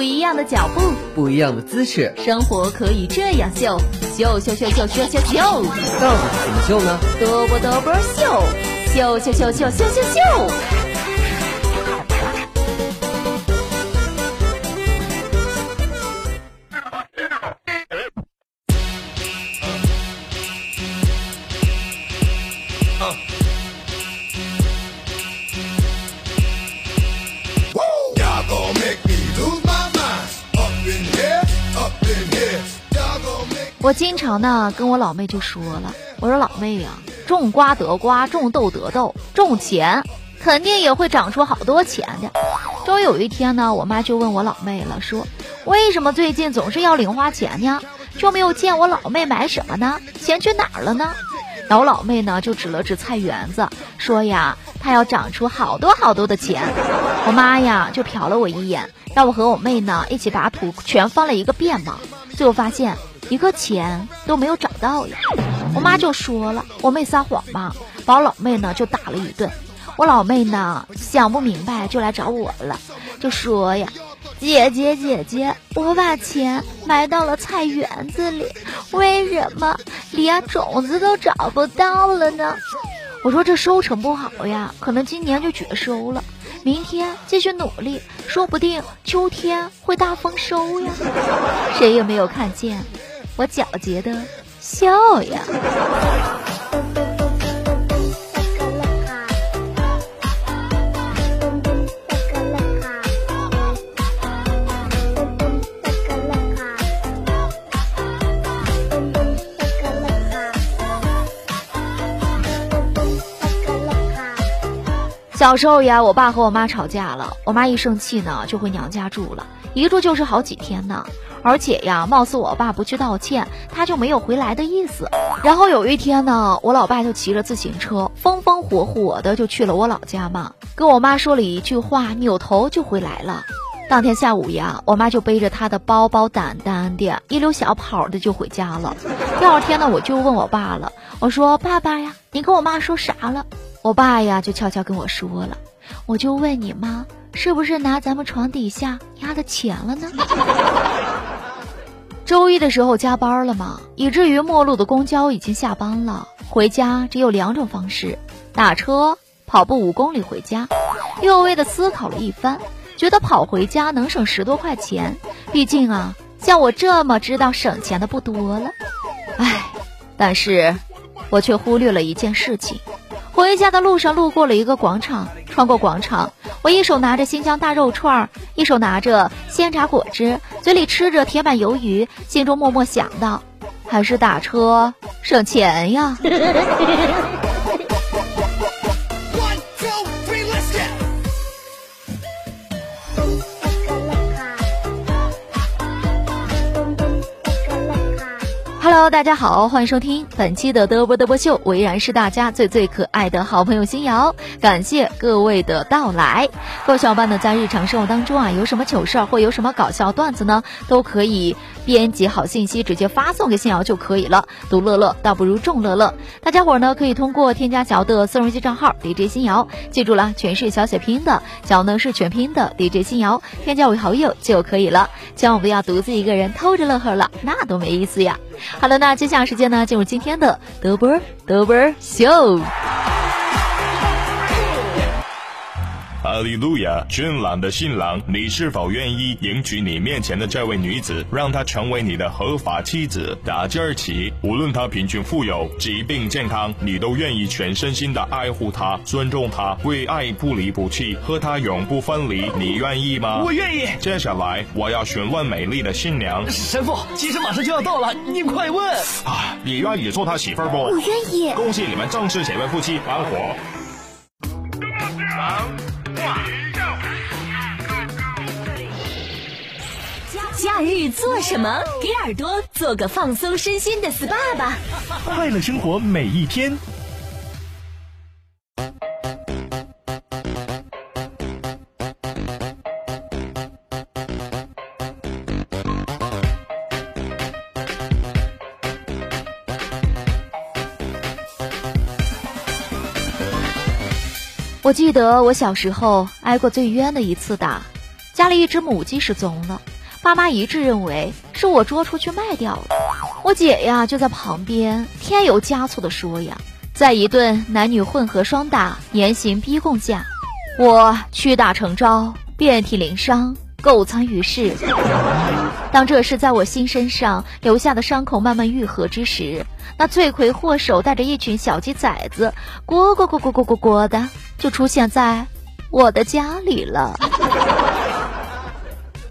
不一样的脚步，不一样的姿势，生活可以这样秀，秀秀秀秀秀秀秀。到底怎么秀呢？嘚啵嘚啵秀，秀秀秀秀秀秀秀。我经常呢跟我老妹就说了，我说老妹呀，种瓜得瓜，种豆得豆，种钱肯定也会长出好多钱的。终于有一天呢，我妈就问我老妹了，说为什么最近总是要零花钱呢？就没有见我老妹买什么呢？钱去哪儿了呢？然后我老妹呢就指了指菜园子，说呀，她要长出好多好多的钱。我妈呀就瞟了我一眼，让我和我妹呢一起把土全翻了一个遍嘛，最后发现。一个钱都没有找到呀！我妈就说了，我妹撒谎嘛，把我老妹呢就打了一顿。我老妹呢想不明白，就来找我了，就说呀：“姐姐姐姐，我把钱埋到了菜园子里，为什么连种子都找不到了呢？”我说：“这收成不好呀，可能今年就绝收了。明天继续努力，说不定秋天会大丰收呀。”谁也没有看见。我皎洁的笑呀。小时候呀，我爸和我妈吵架了，我妈一生气呢，就回娘家住了，一住就是好几天呢。而且呀，貌似我爸不去道歉，他就没有回来的意思。然后有一天呢，我老爸就骑着自行车，风风火火的就去了我老家嘛，跟我妈说了一句话，扭头就回来了。当天下午呀，我妈就背着她的包包，胆胆的，一溜小跑的就回家了。第二天呢，我就问我爸了，我说：“爸爸呀，你跟我妈说啥了？”我爸呀就悄悄跟我说了，我就问你妈。是不是拿咱们床底下压的钱了呢？周一的时候加班了嘛，以至于末路的公交已经下班了，回家只有两种方式：打车、跑步五公里回家。略微的思考了一番，觉得跑回家能省十多块钱，毕竟啊，像我这么知道省钱的不多了。唉，但是我却忽略了一件事情。回家的路上路过了一个广场，穿过广场。我一手拿着新疆大肉串，一手拿着鲜榨果汁，嘴里吃着铁板鱿鱼，心中默默想到：还是打车省钱呀。大家好，欢迎收听本期的嘚啵嘚啵秀，我依然是大家最最可爱的好朋友新瑶，感谢各位的到来。各位小伙伴呢，在日常生活当中啊，有什么糗事儿或有什么搞笑段子呢，都可以编辑好信息直接发送给新瑶就可以了。独乐乐倒不如众乐乐，大家伙呢可以通过添加小的私人微信账号 DJ 新瑶，记住了，全是小写拼音的，小呢是全拼的 DJ 新瑶，添加为好友就可以了。千万不要独自一个人偷着乐呵了，那多没意思呀。好了，那接下来时间呢，进入今天的德波德波秀。哈利路亚！俊朗的新郎，你是否愿意迎娶你面前的这位女子，让她成为你的合法妻子？打今儿起，无论她贫穷富有、疾病健康，你都愿意全身心的爱护她、尊重她，为爱不离不弃，和她永不分离。你愿意吗？我愿意。接下来，我要询问美丽的新娘。神父，其实马上就要到了，你快问。啊，你愿意做他媳妇不？我愿意。恭喜你们正式结为夫妻，完活。假日做什么？给耳朵做个放松身心的 SPA 吧！快乐生活每一天。我记得我小时候挨过最冤的一次打，家里一只母鸡失踪了，爸妈一致认为是我捉出去卖掉了。我姐呀就在旁边添油加醋的说呀，在一顿男女混合双打、严刑逼供下，我屈打成招，遍体鳞伤，苟藏于世。当这事在我心身上留下的伤口慢慢愈合之时，那罪魁祸首带着一群小鸡崽子，咕咕咕咕咕咕咕的。就出现在我的家里了。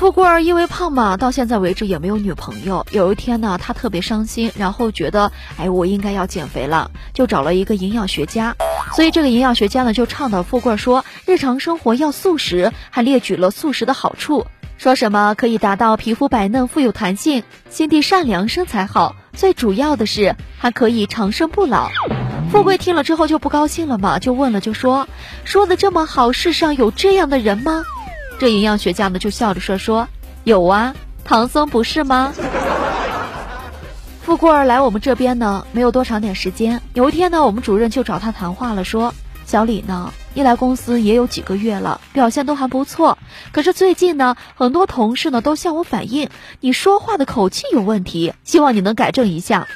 富贵儿因为胖嘛，到现在为止也没有女朋友。有一天呢，他特别伤心，然后觉得，哎，我应该要减肥了，就找了一个营养学家。所以这个营养学家呢，就倡导富贵儿说，日常生活要素食，还列举了素食的好处，说什么可以达到皮肤白嫩、富有弹性、心地善良、身材好，最主要的是还可以长生不老。富贵听了之后就不高兴了嘛，就问了，就说说的这么好，世上有这样的人吗？这营养学家呢就笑着说说有啊，唐僧不是吗？富贵儿来我们这边呢没有多长点时间，有一天呢我们主任就找他谈话了，说小李呢一来公司也有几个月了，表现都还不错，可是最近呢很多同事呢都向我反映你说话的口气有问题，希望你能改正一下。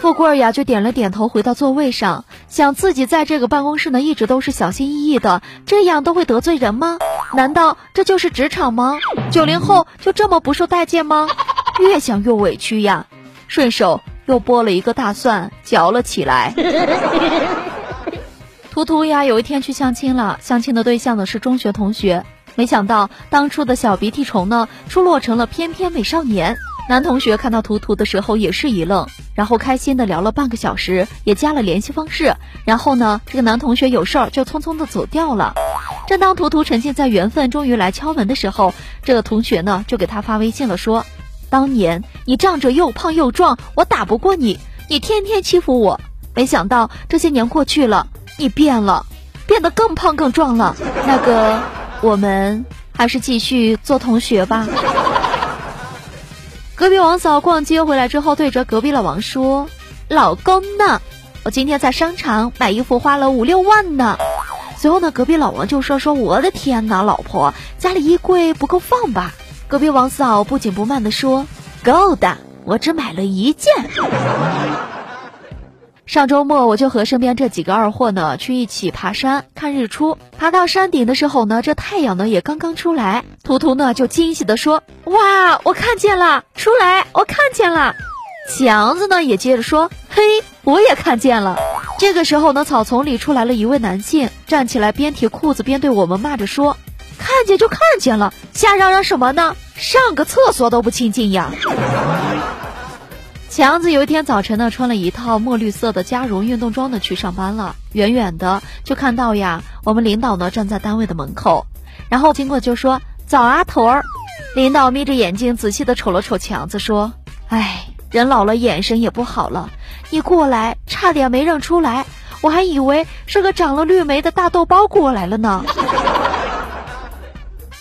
富贵呀，就点了点头，回到座位上，想自己在这个办公室呢，一直都是小心翼翼的，这样都会得罪人吗？难道这就是职场吗？九零后就这么不受待见吗？越想越委屈呀，顺手又剥了一个大蒜，嚼了起来。图图呀，有一天去相亲了，相亲的对象呢是中学同学，没想到当初的小鼻涕虫呢，出落成了翩翩美少年。男同学看到图图的时候也是一愣，然后开心的聊了半个小时，也加了联系方式。然后呢，这个男同学有事儿就匆匆的走掉了。正当图图沉浸在缘分终于来敲门的时候，这个同学呢就给他发微信了，说：“当年你仗着又胖又壮，我打不过你，你天天欺负我。没想到这些年过去了，你变了，变得更胖更壮了。那个，我们还是继续做同学吧。”隔壁王嫂逛街回来之后，对着隔壁老王说：“老公呢？我今天在商场买衣服花了五六万呢。”随后呢，隔壁老王就说：“说我的天哪，老婆家里衣柜不够放吧？”隔壁王嫂不紧不慢的说：“够的，我只买了一件。”上周末我就和身边这几个二货呢去一起爬山看日出，爬到山顶的时候呢，这太阳呢也刚刚出来，图图呢就惊喜的说：“哇，我看见了，出来，我看见了。”强子呢也接着说：“嘿，我也看见了。”这个时候呢，草丛里出来了一位男性，站起来边提裤子边对我们骂着说：“看见就看见了，瞎嚷嚷什么呢？上个厕所都不清净呀！”强子有一天早晨呢，穿了一套墨绿色的加绒运动装呢去上班了。远远的就看到呀，我们领导呢站在单位的门口，然后经过就说：“早啊，头儿。”领导眯着眼睛仔细的瞅了瞅强子，说：“哎，人老了眼神也不好了。你过来差点没认出来，我还以为是个长了绿眉的大豆包过来了呢。”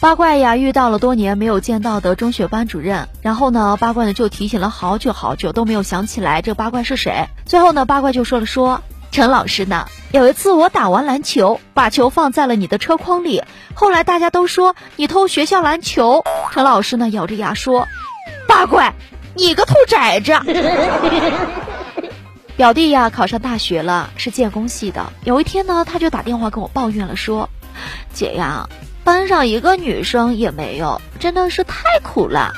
八怪呀，遇到了多年没有见到的中学班主任，然后呢，八怪呢就提醒了好久好久都没有想起来这八怪是谁。最后呢，八怪就说了说：“陈老师呢，有一次我打完篮球，把球放在了你的车筐里，后来大家都说你偷学校篮球。”陈老师呢咬着牙说：“八怪，你个兔崽子！”表弟呀考上大学了，是建工系的。有一天呢，他就打电话跟我抱怨了，说：“姐呀。”班上一个女生也没有，真的是太苦了。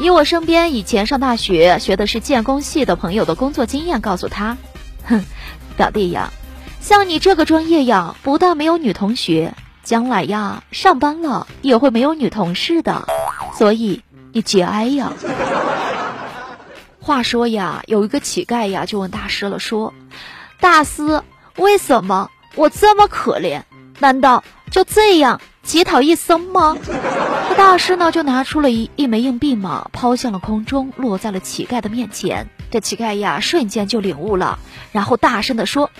以我身边以前上大学学的是建工系的朋友的工作经验告诉他，哼，表弟呀，像你这个专业呀，不但没有女同学，将来呀上班了也会没有女同事的，所以你节哀呀。话说呀，有一个乞丐呀就问大师了，说：“大师，为什么我这么可怜？难道？”就这样乞讨一生吗？这大师呢就拿出了一一枚硬币嘛，抛向了空中，落在了乞丐的面前。这乞丐呀，瞬间就领悟了，然后大声的说：“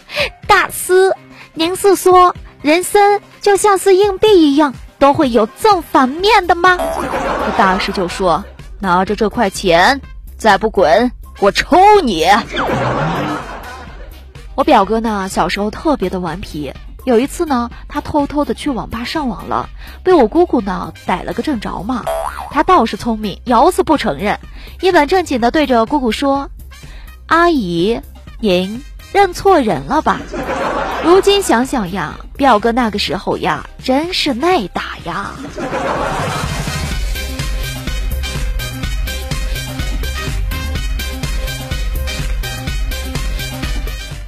大师，您是说人生就像是硬币一样，都会有正反面的吗？”这大师就说：“拿着这块钱，再不滚，我抽你！”我表哥呢，小时候特别的顽皮。有一次呢，他偷偷的去网吧上网了，被我姑姑呢逮了个正着嘛。他倒是聪明，咬死不承认，一本正经的对着姑姑说：“阿姨，您认错人了吧？”如今想想呀，表哥那个时候呀，真是耐打呀。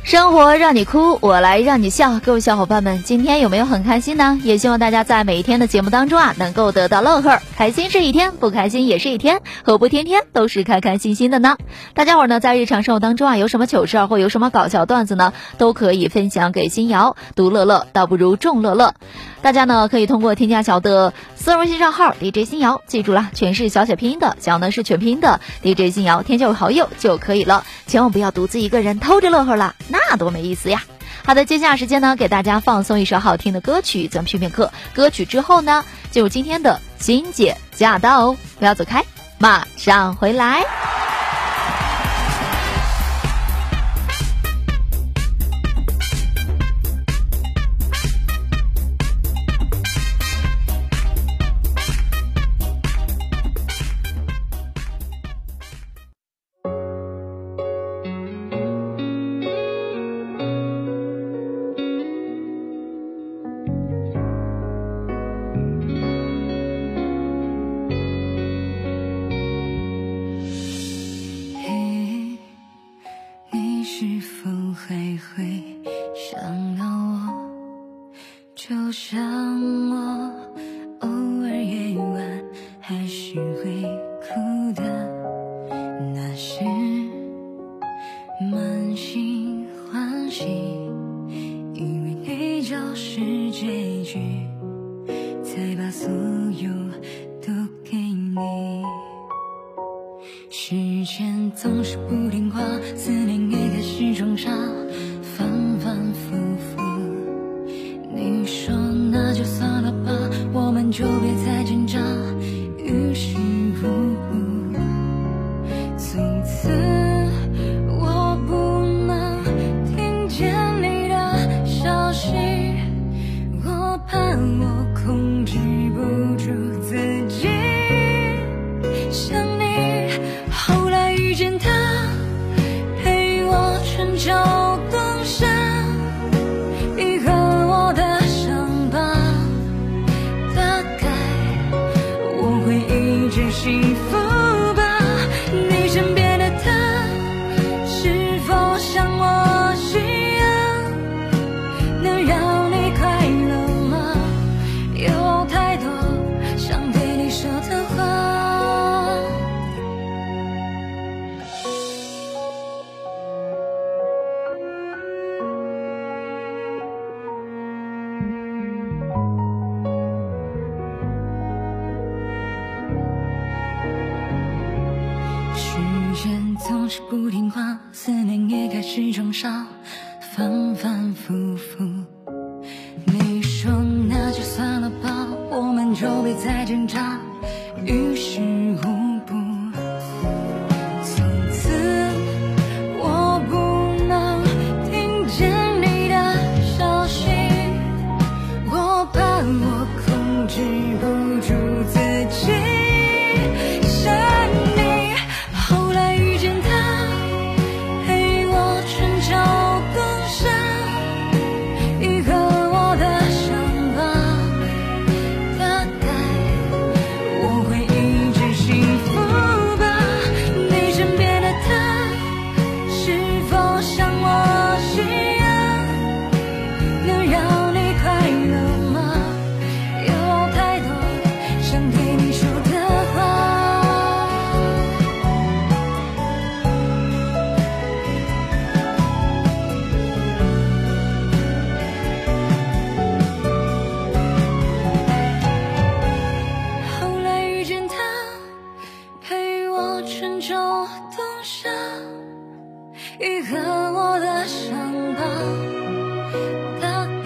生活让你哭，我来让你笑。各位小伙伴们，今天有没有很开心呢？也希望大家在每一天的节目当中啊，能够得到乐呵。开心是一天，不开心也是一天，何不天天都是开开心心的呢？大家伙呢，在日常生活当中啊，有什么糗事儿或有什么搞笑段子呢，都可以分享给新瑶。独乐乐倒不如众乐乐。大家呢，可以通过添加小的私人微信账号 DJ 新瑶，记住了，全是小写拼音的，小呢是全拼的 DJ 新瑶，添加为好友就可以了。千万不要独自一个人偷着乐呵了，那多没意思呀！好的，接下来时间呢，给大家放送一首好听的歌曲，咱们片片课。歌曲之后呢，进入今天的欣姐驾到，不要走开，马上回来。有都给你。时间总是不听话，思念也开始装傻，反反复复。你说那就算了吧，我们就别再挣别再挣扎，于事无。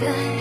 good.